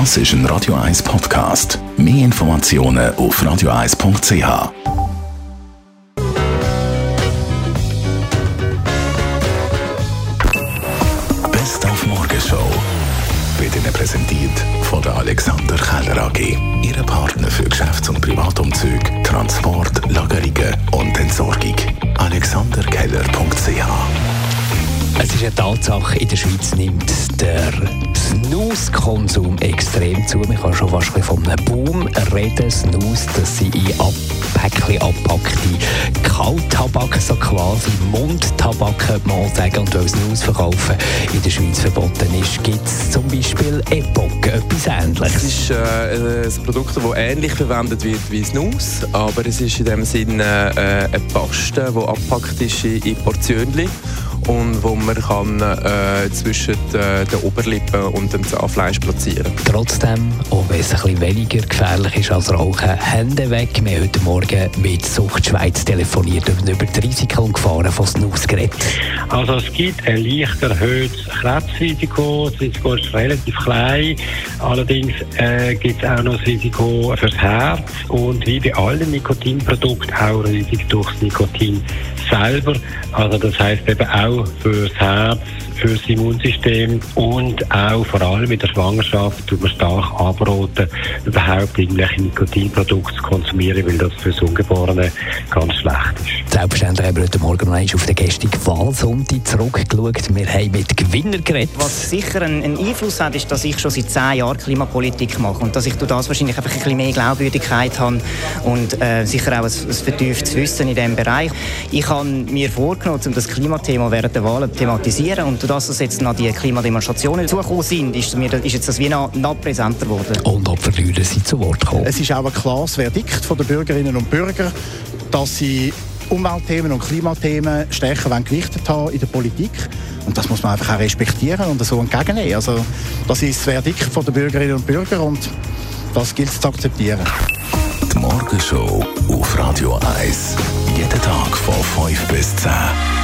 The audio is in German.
Das ist ein Radio 1 Podcast. Mehr Informationen auf radio1.ch. Best auf Morgenshow wird Ihnen präsentiert von der Alexander Keller AG. Ihre Partner für Geschäfts- und Privatumzug, Transport, Lagerungen und Entsorgung. AlexanderKeller.ch es ist eine Tatsache, in der Schweiz nimmt der Snus-Konsum extrem zu. Man kann schon fast von einem Boom reden. Snus, das sind in Päckchen abpackte Kalttabak, so quasi Mundtabak, könnte man sagen. Und weil Snus verkaufen in der Schweiz verboten ist, gibt es zum Beispiel Epoch, etwas Ähnliches. Es ist äh, ein Produkt, das ähnlich verwendet wird wie Snus, aber es ist in dem Sinne äh, eine Paste, die abgepackt ist in Portionen und wo man kann, äh, zwischen äh, den Oberlippen und dem Zahnfleisch platzieren Trotzdem, auch wenn es ein bisschen weniger gefährlich ist als Rauchen, Hände weg. Wir haben heute Morgen mit Sucht Schweiz telefoniert und über die Risiken und Gefahren von Snus geredet. Also es gibt ein leicht erhöhtes Krebsrisiko. Das Risiko ist relativ klein. Allerdings äh, gibt es auch noch das Risiko fürs Herz und wie bei allen Nikotinprodukten auch Risiko durchs Nikotin selber. Also das heißt eben auch fürs Herz, fürs Immunsystem und auch vor allem in der Schwangerschaft tut man stark abraten, überhaupt irgendwelche Nikotinprodukte zu konsumieren, weil das fürs Ungeborene ganz schlecht ist. Selbstverständlich haben wir heute Morgen noch auf den gestrigen Wahlsonntag zurückgeschaut. Wir haben mit Gewinner geredet. Was sicher einen Einfluss hat, ist, dass ich schon seit zehn Jahren Klimapolitik mache und dass ich durch das wahrscheinlich einfach ein bisschen mehr Glaubwürdigkeit habe und äh, sicher auch ein, ein vertieftes Wissen in diesem Bereich. Ich habe mir vorgenommen, um das Klimathema während der Wahlen zu thematisieren und dass es jetzt noch die Klimademonstrationen zugekommen sind, ist, mir, ist jetzt das wie noch, noch präsenter geworden. Und ob Verlierer sind zu Wort gekommen. Es ist auch ein klares Verdikt den Bürgerinnen und Bürgern, dass sie Umweltthemen und Klimathemen stärker gewichtet haben in der Politik. Und das muss man einfach auch respektieren und so entgegennehmen. Also, das ist das Verdikt der Bürgerinnen und Bürger und das gilt es zu akzeptieren. Die Morgenshow auf Radio 1. Jeden Tag von 5 bis 10.